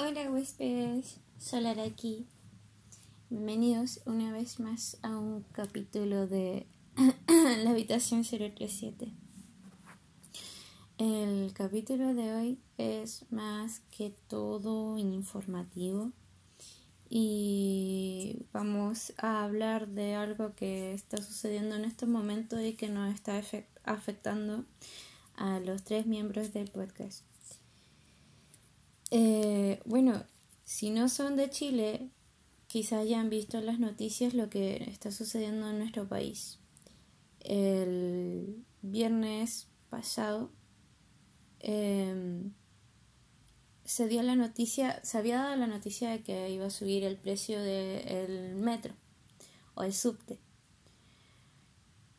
Hola huéspedes, Solar aquí. Bienvenidos una vez más a un capítulo de La habitación 037. El capítulo de hoy es más que todo informativo y vamos a hablar de algo que está sucediendo en este momento y que nos está afectando a los tres miembros del podcast. Eh, bueno, si no son de Chile, quizás hayan visto en las noticias lo que está sucediendo en nuestro país. El viernes pasado em, se dio la noticia, se había dado la noticia de que iba a subir el precio del metro o el subte.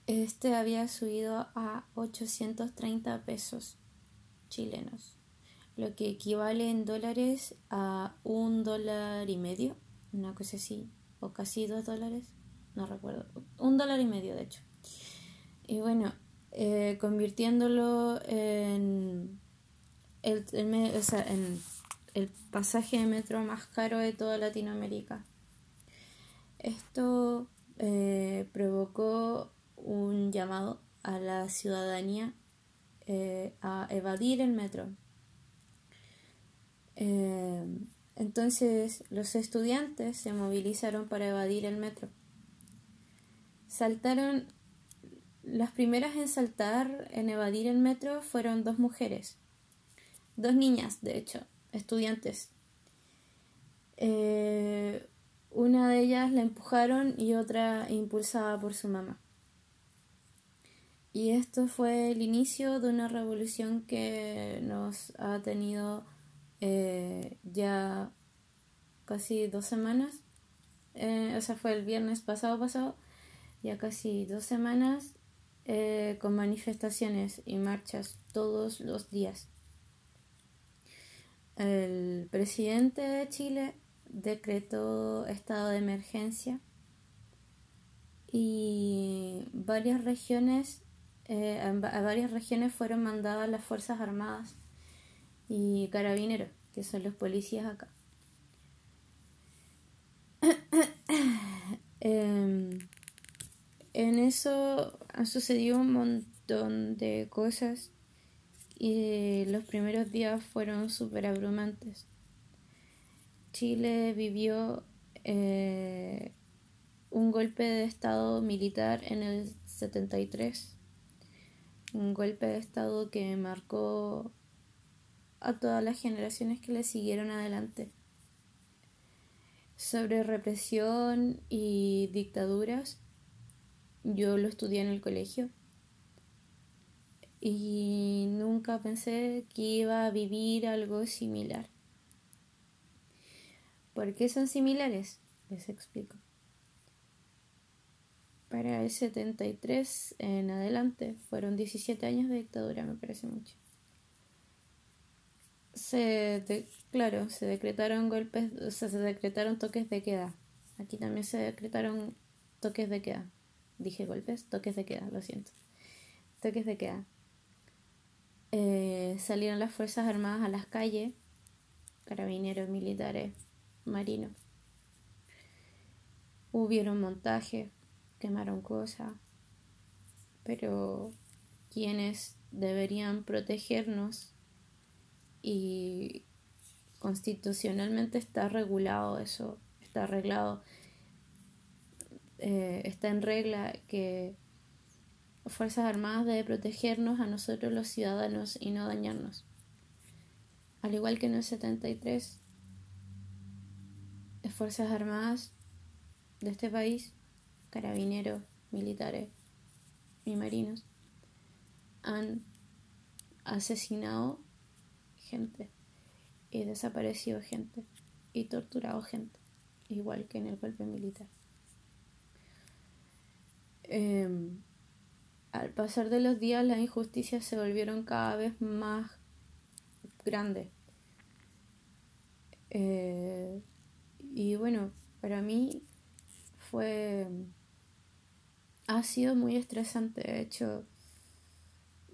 Este había subido a 830 pesos chilenos lo que equivale en dólares a un dólar y medio, una cosa así, o casi dos dólares, no recuerdo, un dólar y medio de hecho. Y bueno, eh, convirtiéndolo en el, en el pasaje de metro más caro de toda Latinoamérica. Esto eh, provocó un llamado a la ciudadanía eh, a evadir el metro, eh, entonces los estudiantes se movilizaron para evadir el metro. Saltaron, las primeras en saltar, en evadir el metro, fueron dos mujeres, dos niñas, de hecho, estudiantes. Eh, una de ellas la empujaron y otra impulsada por su mamá. Y esto fue el inicio de una revolución que nos ha tenido eh, ya casi dos semanas, eh, o sea, fue el viernes pasado pasado, ya casi dos semanas eh, con manifestaciones y marchas todos los días. El presidente de Chile decretó estado de emergencia y varias regiones, a varias regiones fueron mandadas las Fuerzas Armadas y carabineros, que son los policías acá. Em, en eso han sucedido un montón de cosas y los primeros días fueron súper abrumantes. Chile vivió eh, un golpe de estado militar en el 73, un golpe de estado que marcó a todas las generaciones que le siguieron adelante. Sobre represión y dictaduras, yo lo estudié en el colegio y nunca pensé que iba a vivir algo similar. ¿Por qué son similares? Les explico. Para el 73 en adelante fueron 17 años de dictadura, me parece mucho se claro, se decretaron golpes, se decretaron toques de queda. Aquí también se decretaron toques de queda. Dije golpes, toques de queda, lo siento. Toques de queda. Eh, salieron las Fuerzas Armadas a las calles, carabineros, militares, marinos. Hubieron montaje, quemaron cosas, pero quienes deberían protegernos y constitucionalmente está regulado eso, está arreglado, eh, está en regla que Fuerzas Armadas debe protegernos a nosotros los ciudadanos y no dañarnos. Al igual que en el 73, las Fuerzas Armadas de este país, carabineros, militares y marinos, han asesinado gente y desaparecido gente y torturado gente, igual que en el golpe militar. Em, al pasar de los días las injusticias se volvieron cada vez más grandes. Eh, y bueno, para mí fue... Ha sido muy estresante, de hecho,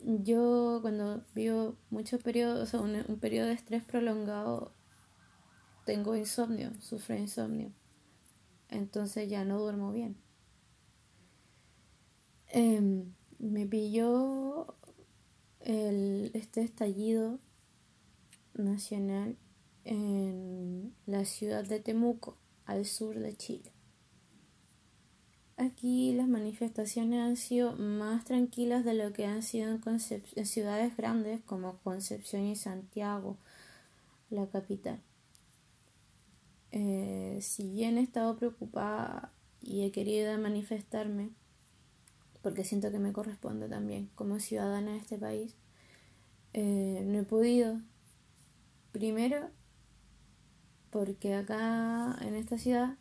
yo cuando vivo muchos periodos, o sea, un, periodo de estrés prolongado, tengo insomnio, sufro insomnio. Entonces ya no duermo bien. Em, me pilló el, este estallido nacional en la ciudad de Temuco, al sur de Chile. Aquí las manifestaciones han sido más tranquilas de lo que han sido en, ciudades grandes como Concepción y Santiago, la capital. Eh, si bien he estado preocupada y he querido manifestarme, porque siento que me corresponde también como ciudadana de este país, eh, no he podido. Primero, porque acá en esta ciudad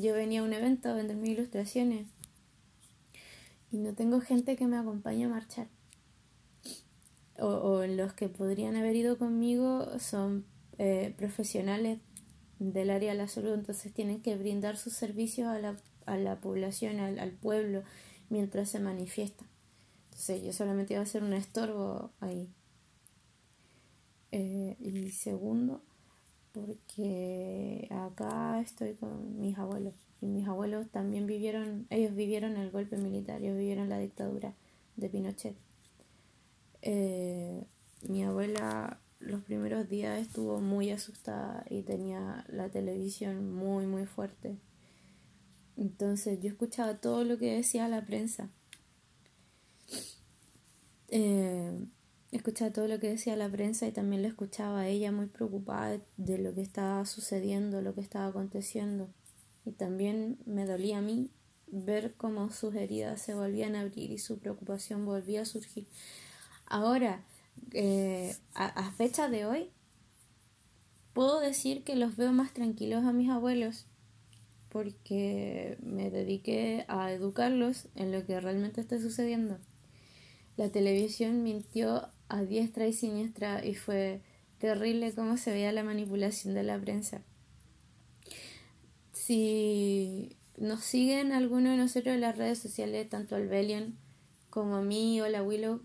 yo venía a un evento a vender mis ilustraciones y no tengo gente que me acompañe a marchar. O, los que podrían haber ido conmigo son eh, profesionales del área de la salud, entonces tienen que brindar sus servicios a la, a la población, al, pueblo, mientras se manifiesta. Entonces yo solamente iba a hacer un estorbo ahí. Eh, y segundo, porque acá estoy con mis abuelos y mis abuelos también vivieron, ellos vivieron el golpe militar, ellos vivieron la dictadura de Pinochet. Eh, mi abuela los primeros días estuvo muy asustada y tenía la televisión muy muy fuerte. Entonces yo escuchaba todo lo que decía la prensa. Eh, escuchaba todo lo que decía la prensa y también lo escuchaba a ella muy preocupada de lo que estaba sucediendo, lo que estaba aconteciendo. Y también me dolía a mí ver cómo sus heridas se volvían a abrir y su preocupación volvía a surgir. Ahora, eh, a, fecha de hoy, puedo decir que los veo más tranquilos a mis abuelos porque me dediqué a educarlos en lo que realmente está sucediendo. La televisión mintió a diestra y siniestra y fue terrible cómo se veía la manipulación de la prensa. Si nos siguen algunos de nosotros en las redes sociales, tanto al Bellion como a mí o la Willow,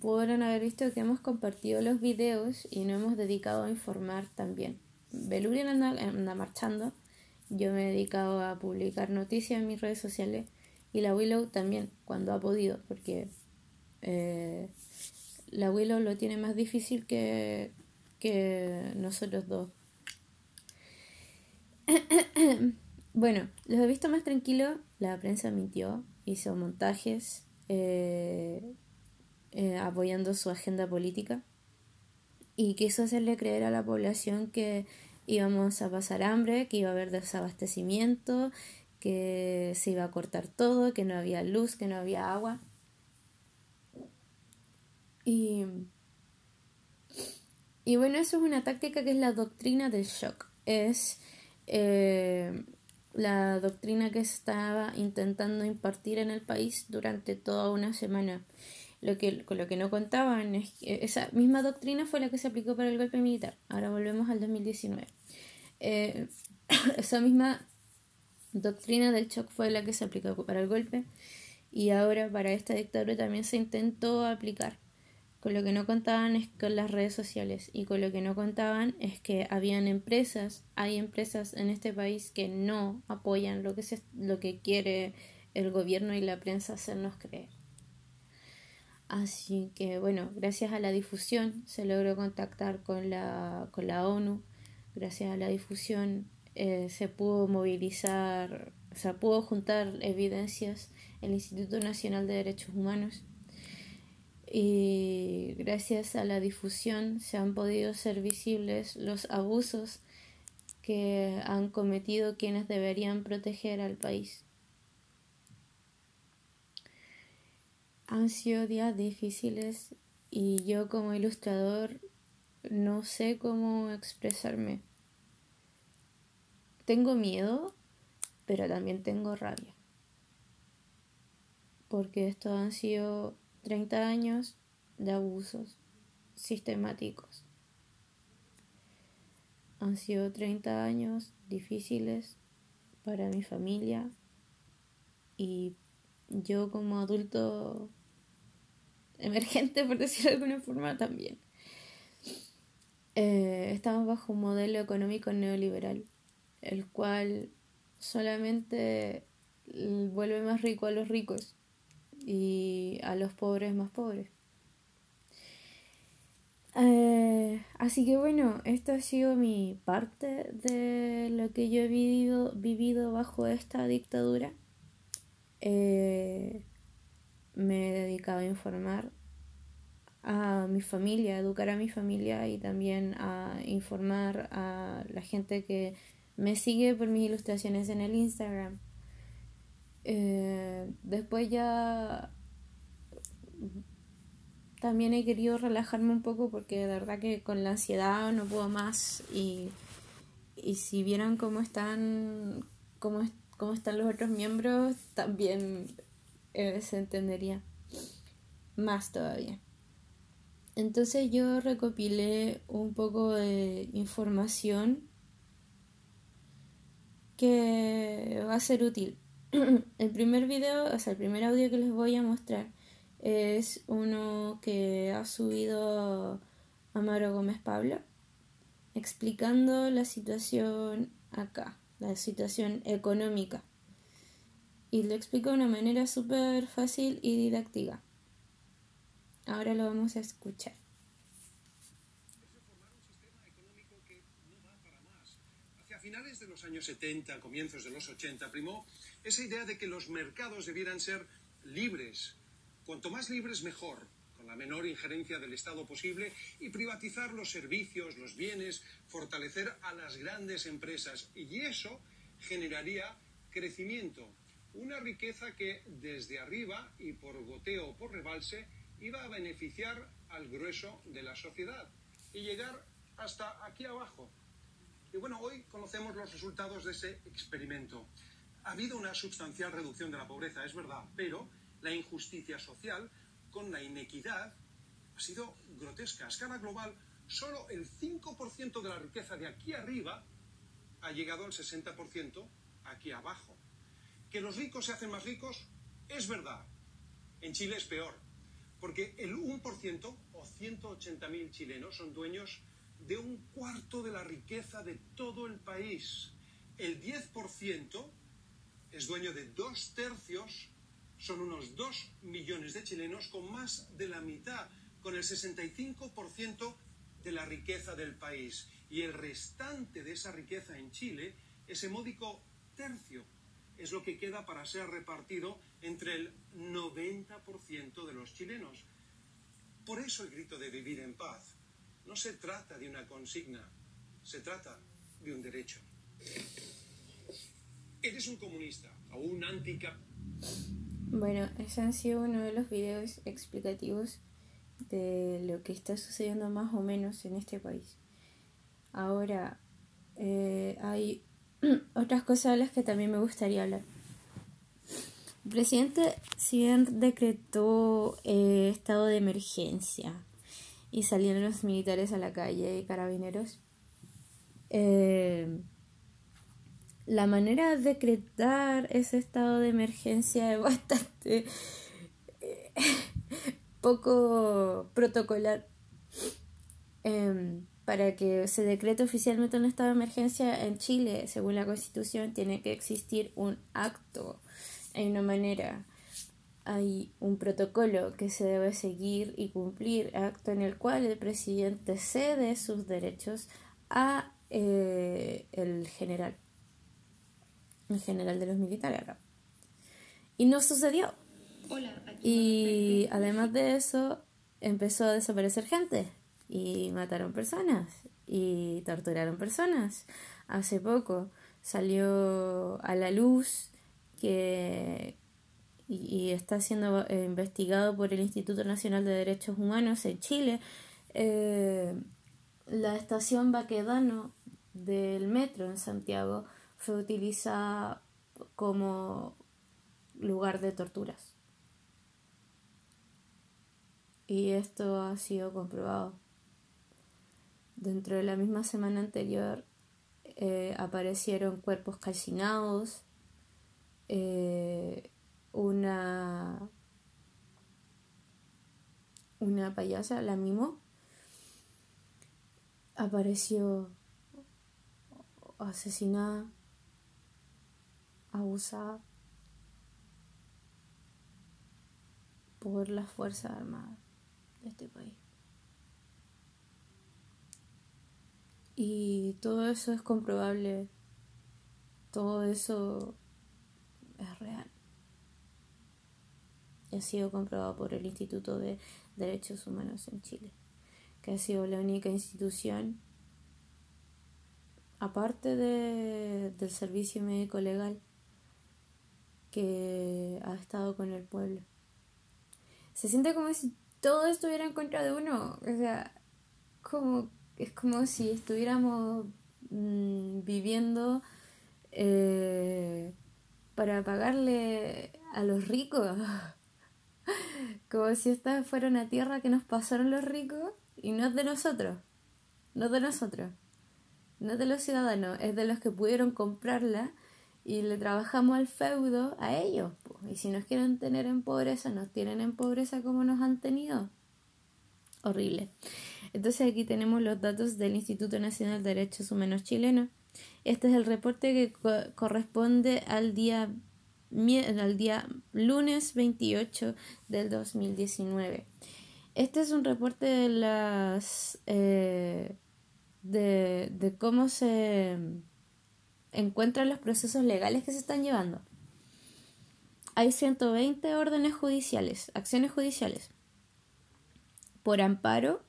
podrán haber visto que hemos compartido los videos y nos hemos dedicado a informar también. Belurian anda, marchando, yo me he dedicado a publicar noticias en mis redes sociales y la Willow también, cuando ha podido, porque eh, la Willow lo tiene más difícil que, que nosotros dos. bueno, los he visto más tranquilos. La prensa mintió, hizo montajes eh, eh, apoyando su agenda política y quiso hacerle creer a la población que íbamos a pasar hambre, que iba a haber desabastecimiento, que se iba a cortar todo, que no había luz, que no había agua. Y, y bueno, eso es una táctica que es la doctrina del shock. Es eh, la doctrina que estaba intentando impartir en el país durante toda una semana. Lo que, con lo que no contaban es que esa misma doctrina fue la que se aplicó para el golpe militar. Ahora volvemos al 2019. Eh, esa misma doctrina del shock fue la que se aplicó para el golpe y ahora para esta dictadura también se intentó aplicar. Con lo que no contaban es con las redes sociales y con lo que no contaban es que habían empresas, hay empresas en este país que no apoyan lo que, se, lo que quiere el gobierno y la prensa hacernos creer. Así que bueno, gracias a la difusión se logró contactar con la, con la ONU, gracias a la difusión eh, se pudo movilizar, se pudo juntar evidencias el Instituto Nacional de Derechos Humanos y gracias a la difusión se han podido ser visibles los abusos que han cometido quienes deberían proteger al país. Han sido días difíciles y yo como ilustrador no sé cómo expresarme. Tengo miedo, pero también tengo rabia. Porque estos han sido 30 años de abusos sistemáticos. Han sido 30 años difíciles para mi familia y yo como adulto emergente, por decirlo de alguna forma, también. eh, estamos bajo un modelo económico neoliberal, el cual solamente vuelve más rico a los ricos y a los pobres más pobres. Eh, así que bueno, esto ha sido mi parte de lo que yo he vivido, vivido bajo esta dictadura. Eh, me he dedicado a informar a mi familia, a educar a mi familia y también a informar a la gente que me sigue por mis ilustraciones en el Instagram. Eh, después ya también he querido relajarme un poco porque de verdad que con la ansiedad no puedo más y, si vieran cómo están cómo, cómo están los otros miembros también eh, se entendería más todavía. Entonces yo recopilé un poco de información que va a ser útil. el primer video, o sea, el primer audio que les voy a mostrar es uno que ha subido Amaro Gómez Pablo explicando la situación acá, la situación económica. Y lo explica de una manera súper fácil y didáctica. Ahora lo vamos a escuchar. Los años 70, comienzos de los 80, primó esa idea de que los mercados debieran ser libres. Cuanto más libres, mejor, con la menor injerencia del Estado posible y privatizar los servicios, los bienes, fortalecer a las grandes empresas. Y eso generaría crecimiento, una riqueza que desde arriba y por goteo o por rebalse iba a beneficiar al grueso de la sociedad y llegar hasta aquí abajo. Y bueno, hoy conocemos los resultados de ese experimento. Ha habido una sustancial reducción de la pobreza, es verdad, pero la injusticia social con la inequidad ha sido grotesca. A escala global, solo el 5% de la riqueza de aquí arriba ha llegado al 60% aquí abajo. Que los ricos se hacen más ricos es verdad. En Chile es peor porque el 1% o 180.000 chilenos son dueños de un cuarto de la riqueza de todo el país. El 10% es dueño de dos tercios, son unos 2 millones de chilenos con más de la mitad, con el 65% de la riqueza del país. Y el restante de esa riqueza en Chile, ese módico tercio, es lo que queda para ser repartido entre el 90% de los chilenos. Por eso el grito de vivir en paz no se trata de una consigna, se trata de un derecho. Eres un comunista o un antica. Bueno, ese ha sido uno de los videos explicativos de lo que está sucediendo más o menos en este país. Ahora, eh, hay otras cosas de las que también me gustaría hablar. El presidente, si bien decretó eh, estado de emergencia y salieron los militares a la calle y carabineros, eh, la manera de decretar ese estado de emergencia es bastante eh, poco protocolar. Em, para que se decrete oficialmente un estado de emergencia en Chile, según la Constitución, tiene que existir un acto hay una manera, hay un protocolo que se debe seguir y cumplir, acto en el cual el presidente cede sus derechos a eh, el general, el general de los militares Y no sucedió. y además de eso, empezó a desaparecer gente y mataron personas y torturaron personas. Hace poco salió a la luz que y, está siendo eh, investigado por el Instituto Nacional de Derechos Humanos en Chile. Eh, la estación Baquedano del metro en Santiago fue utilizada como lugar de torturas. Y esto ha sido comprobado. Dentro de la misma semana anterior eh, aparecieron cuerpos calcinados, una, una payasa, la mimo, apareció asesinada, abusada por las Fuerzas Armadas de este país. Y todo eso es comprobable, todo eso es real. ha sido comprobado por el Instituto de Derechos Humanos en Chile, que ha sido la única institución, aparte de, del servicio médico legal, que ha estado con el pueblo. Se siente como si todo estuviera en contra de uno, o sea, como, es como si estuviéramos mm, viviendo eh, para pagarle a los ricos. Como si esta fuera una tierra que nos pasaron los ricos y no es de nosotros. No es de nosotros. No es de los ciudadanos, es de los que pudieron comprarla y le trabajamos al feudo a ellos. Y si nos quieren tener en pobreza, nos tienen en pobreza como nos han tenido. Horrible. Entonces aquí tenemos los datos del Instituto Nacional de Derechos Humanos chileno. Este es el reporte que corresponde al día al día lunes 28 del 2019. Este es un reporte de las eh, de, de cómo se encuentran los procesos legales que se están llevando. Hay 120 órdenes judiciales, acciones judiciales. Por amparo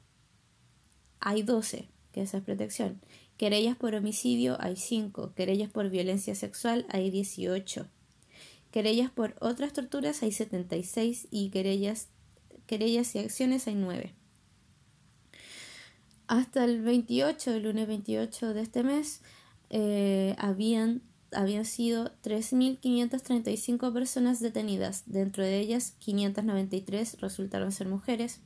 hay 12, que esa es protección. Querellas por homicidio hay 5, querellas por violencia sexual hay 18. Querellas por otras torturas hay 76 y querellas, querellas y acciones hay 9. Hasta el 28, el lunes 28 de este mes, eh, habían, habían sido 3.535 personas detenidas. Dentro de ellas, 593 resultaron ser mujeres.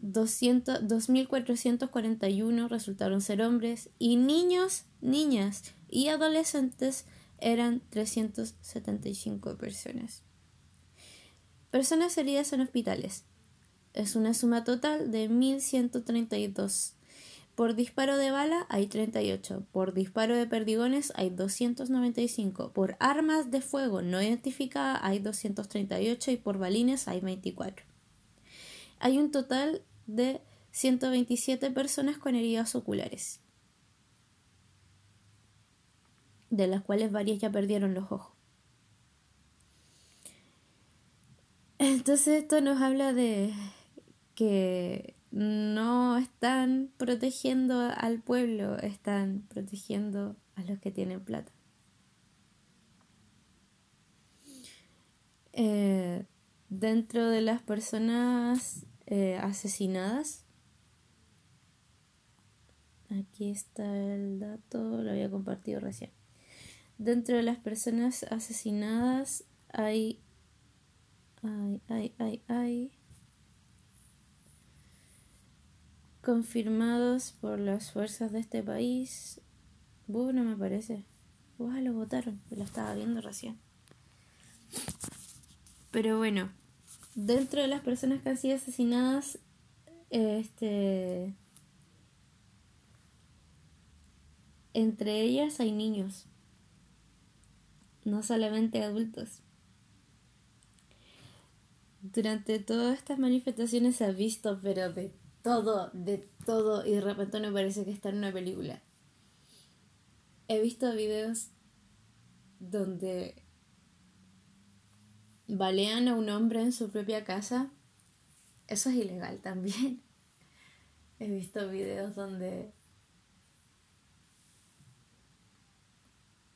2.441 resultaron ser hombres y niños, niñas y adolescentes eran 375 personas. Personas heridas en hospitales. Es una suma total de 1.132. Por disparo de bala hay 38. Por disparo de perdigones hay 295. Por armas de fuego no identificadas hay 238 y por balines hay 24. Hay un total de 127 personas con heridas oculares. De las cuales varias ya perdieron los ojos. Entonces esto nos habla de que no están protegiendo al pueblo, están protegiendo a los que tienen plata. Eh, dentro de las personas eh, asesinadas, aquí está el dato, lo había compartido recién. Dentro de las personas asesinadas hay... Ay, ay, ay, ay. Confirmados por las fuerzas de este país. Bueno, me parece. Buah, lo votaron. Lo estaba viendo recién. Pero bueno, dentro de las personas que han sido asesinadas, este. Entre ellas hay niños no solamente adultos. Durante todas estas manifestaciones se ha visto, pero de todo, de todo, y de repente me parece que está en una película. He visto videos donde balean a un hombre en su propia casa. Eso es ilegal también. He visto videos donde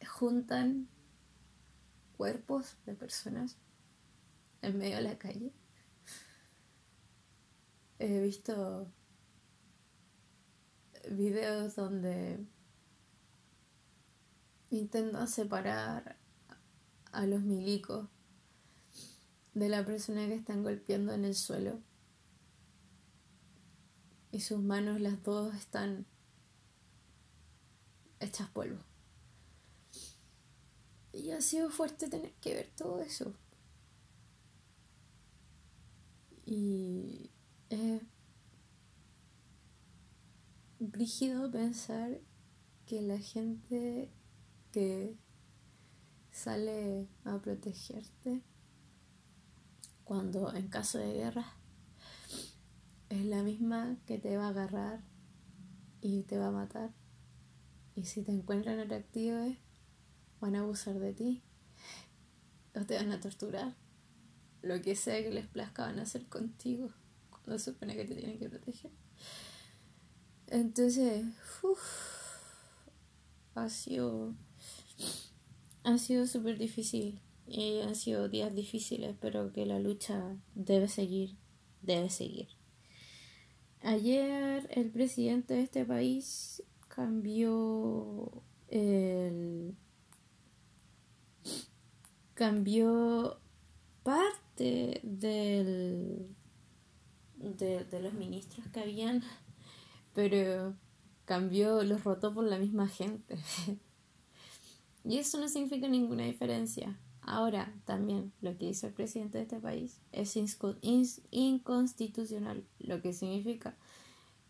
juntan cuerpos de personas en medio de la calle. He visto videos donde intentan separar a los milicos de la persona que están golpeando en el suelo y sus manos las dos están hechas polvo. Y ha sido fuerte tener que ver todo eso. Y es brígido pensar que la gente que sale a protegerte cuando en caso de guerra es la misma que te va a agarrar y te va a matar. Y si te encuentran atractivo, van a abusar de ti o te van a torturar. Lo que sea que les plazca van a hacer contigo cuando supone que te tienen que proteger. Entonces, ha sido ha sido súper difícil y han sido días difíciles, pero que la lucha debe seguir, debe seguir. Ayer el presidente de este país cambió el cambió parte del de, de los ministros que habían pero cambió los rotó por la misma gente y eso no significa ninguna diferencia Ahora, también lo que hizo el presidente de este país es inconstitucional, lo que significa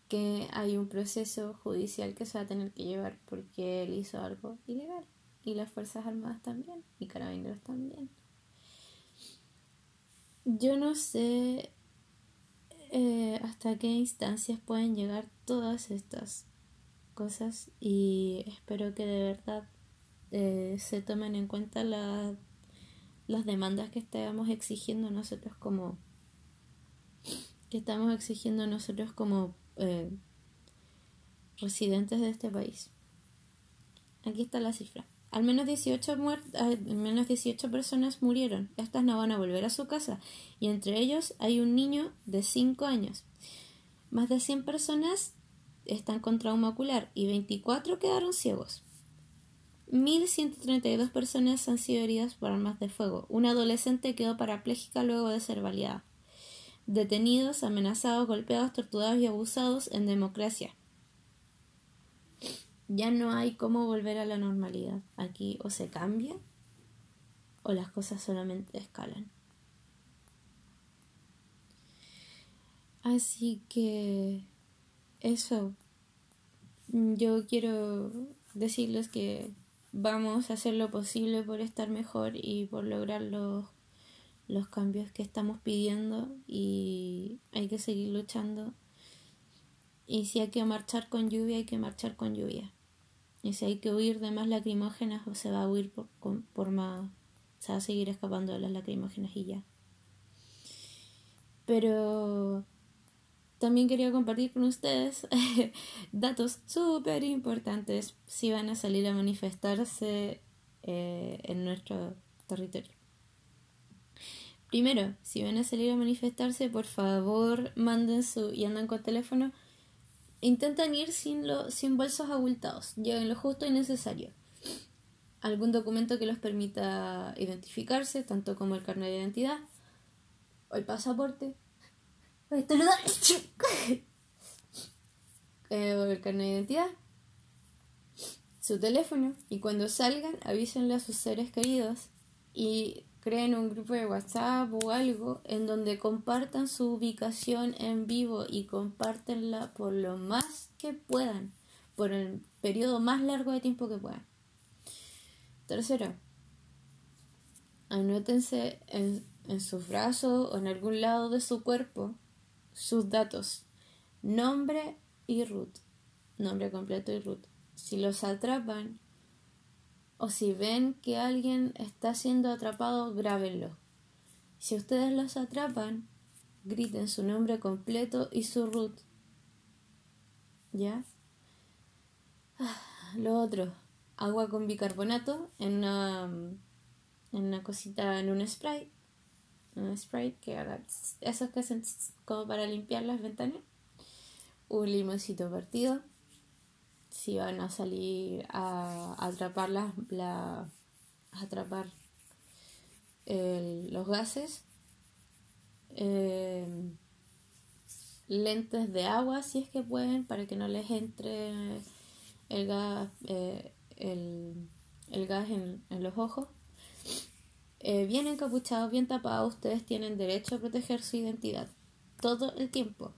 que hay un proceso judicial que se va a tener que llevar porque él hizo algo ilegal. Y las Fuerzas Armadas también, y Carabineros también. Yo no sé eh, hasta qué instancias pueden llegar todas estas cosas y espero que de verdad eh, se tomen en cuenta las las demandas que estamos exigiendo nosotros como que estamos exigiendo nosotros como eh, residentes de este país. Aquí está la cifra. Al menos 18, al menos 18 personas murieron. Estas no van a volver a su casa. Y entre ellos hay un niño de 5 años. Más de 100 personas están con trauma ocular y 24 quedaron ciegos. 1.132 personas han sido heridas por armas de fuego. Una adolescente quedó parapléjica luego de ser baleada. Detenidos, amenazados, golpeados, torturados y abusados en democracia. Ya no hay cómo volver a la normalidad. Aquí o se cambia o las cosas solamente escalan. Así que eso. Yo quiero decirles que vamos a hacer lo posible por estar mejor y por lograr los, los cambios que estamos pidiendo y hay que seguir luchando. Y si hay que marchar con lluvia, hay que marchar con lluvia. Y si hay que huir de más lacrimógenas, se va a huir por, por más. Se va a seguir escapando de las lacrimógenas y ya. Pero también quería compartir con ustedes datos súper importantes si van a salir a manifestarse eh, en nuestro territorio. Primero, si van a salir a manifestarse, por favor manden su y andan con teléfono. Intentan ir sin, lo, sin bolsos abultados, lleven lo justo y necesario. Algún documento que los permita identificarse, tanto como el carnet de identidad o el pasaporte, eh, el carnet de identidad, su teléfono y cuando salgan avísenle a sus seres queridos y creen un grupo de WhatsApp o algo en donde compartan su ubicación en vivo y compártenla por lo más que puedan, por el periodo más largo de tiempo que puedan. Tercero, anótense en, en sus brazos o en algún lado de su cuerpo sus datos, nombre y root, nombre completo y root. Si los atrapan o si ven que alguien está siendo atrapado, grábenlo. Si ustedes los atrapan, griten su nombre completo y su root. ¿Ya? Ah, lo otro, agua con bicarbonato en una, en una cosita, en un spray un spray que haga esos que hacen como para limpiar las ventanas, un limoncito partido, si van a salir a, atrapar la, a atrapar los gases, eh, lentes de agua si es que pueden para que no les entre el gas eh, el, gas en los ojos eh, bien encapuchados, bien tapados, ustedes tienen derecho a proteger su identidad todo el tiempo.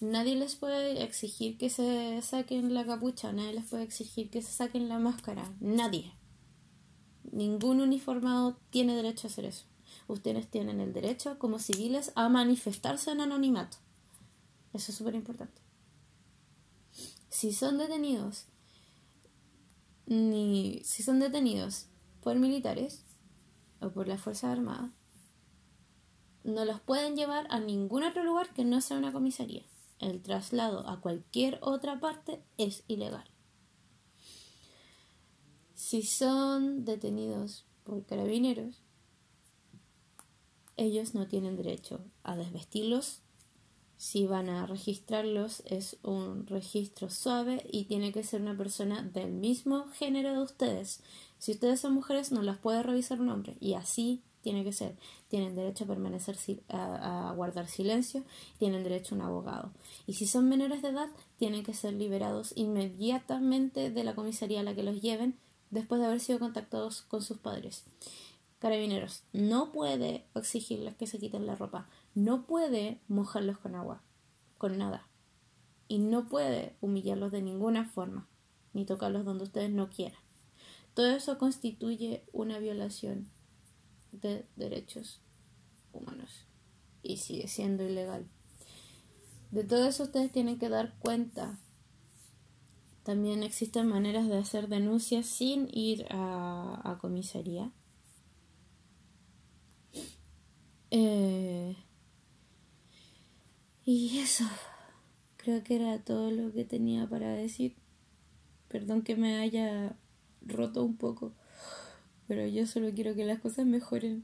Nadie les puede exigir que se saquen la capucha, nadie les puede exigir que se saquen la máscara, nadie. Ningún uniformado tiene derecho a hacer eso. Ustedes tienen el derecho como civiles a manifestarse en anonimato. Eso es súper importante. Si son detenidos, ni si son detenidos por militares o por las Fuerzas Armadas, no los pueden llevar a ningún otro lugar que no sea una comisaría. El traslado a cualquier otra parte es ilegal. Si son detenidos por carabineros, ellos no tienen derecho a desvestirlos. Si van a registrarlos es un registro suave y tiene que ser una persona del mismo género de ustedes. Si ustedes son mujeres no las puede revisar un hombre y así tiene que ser. Tienen derecho a permanecer a, guardar silencio, tienen derecho a un abogado. Y si son menores de edad, tienen que ser liberados inmediatamente de la comisaría a la que los lleven después de haber sido contactados con sus padres. Carabineros no puede exigirles que se quiten la ropa, no puede mojarlos con agua, con nada. Y no puede humillarlos de ninguna forma, ni tocarlos donde ustedes no quieran. Todo eso constituye una violación de derechos humanos y sigue siendo ilegal. De todo eso ustedes tienen que dar cuenta. También existen maneras de hacer denuncias sin ir a, a comisaría. Eh, y eso, creo que era todo lo que tenía para decir. Perdón que me haya roto un poco. Pero yo solo quiero que las cosas mejoren.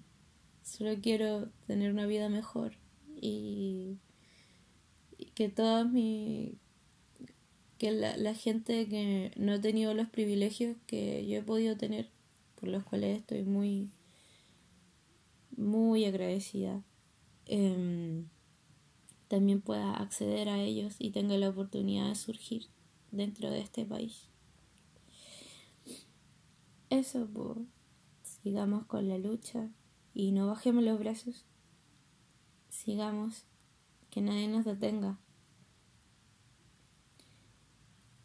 Solo quiero tener una vida mejor. Y, que toda mi. que la, la gente que no ha tenido los privilegios que yo he podido tener, por los cuales estoy muy. muy agradecida. Em, también pueda acceder a ellos y tenga la oportunidad de surgir dentro de este país. Eso, pues sigamos con la lucha y no bajemos los brazos. Sigamos, que nadie nos detenga.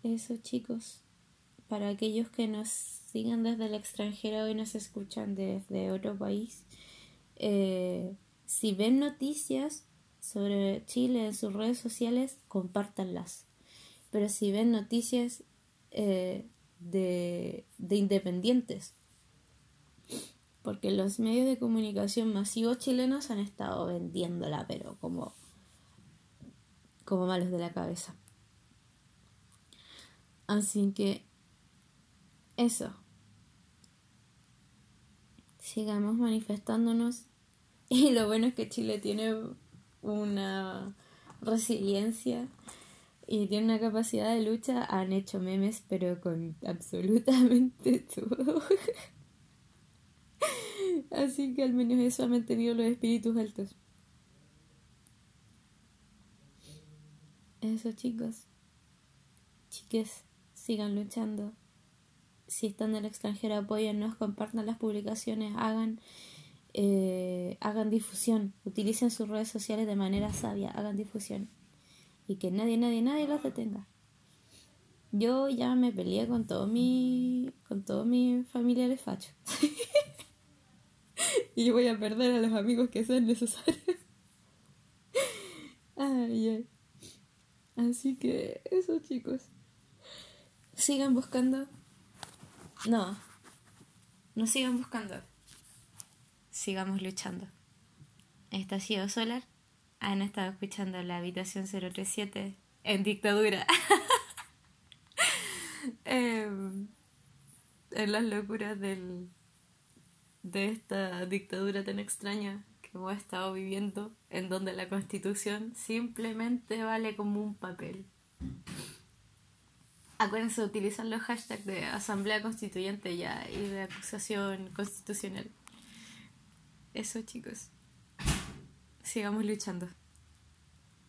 Eso chicos, para aquellos que nos sigan desde el extranjero y nos escuchan desde otro país, eh, si ven noticias sobre Chile en sus redes sociales, compártanlas. Pero si ven noticias eh, de independientes, porque los medios de comunicación masivos chilenos han estado vendiéndola, pero como, como malos de la cabeza. Así que eso. Sigamos manifestándonos. Y lo bueno es que Chile tiene una resiliencia y tiene una capacidad de lucha. Han hecho memes, pero con absolutamente todo. Así que al menos eso ha mantenido los espíritus altos. Eso chicos, chiques, sigan luchando. Si están en el extranjero, apóyennos, compartan las publicaciones, hagan, eh, hagan difusión, utilicen sus redes sociales de manera sabia, hagan difusión. Y que nadie, nadie, nadie los detenga. Yo ya me peleé con todo mi, con todos mis familiares fachos. y voy a perder a los amigos que sean necesarios. ay, ay. Así que eso chicos. Sigan buscando. No. No sigan buscando. Sigamos luchando. Esta ha sido Solar. Han estado escuchando la habitación 037 en dictadura. Em, en las locuras del de esta dictadura tan extraña que hemos estado viviendo, en donde la constitución simplemente vale como un papel. Acuérdense de utilizar los hashtags de asamblea constituyente ya y de acusación constitucional. Eso chicos. Sigamos luchando.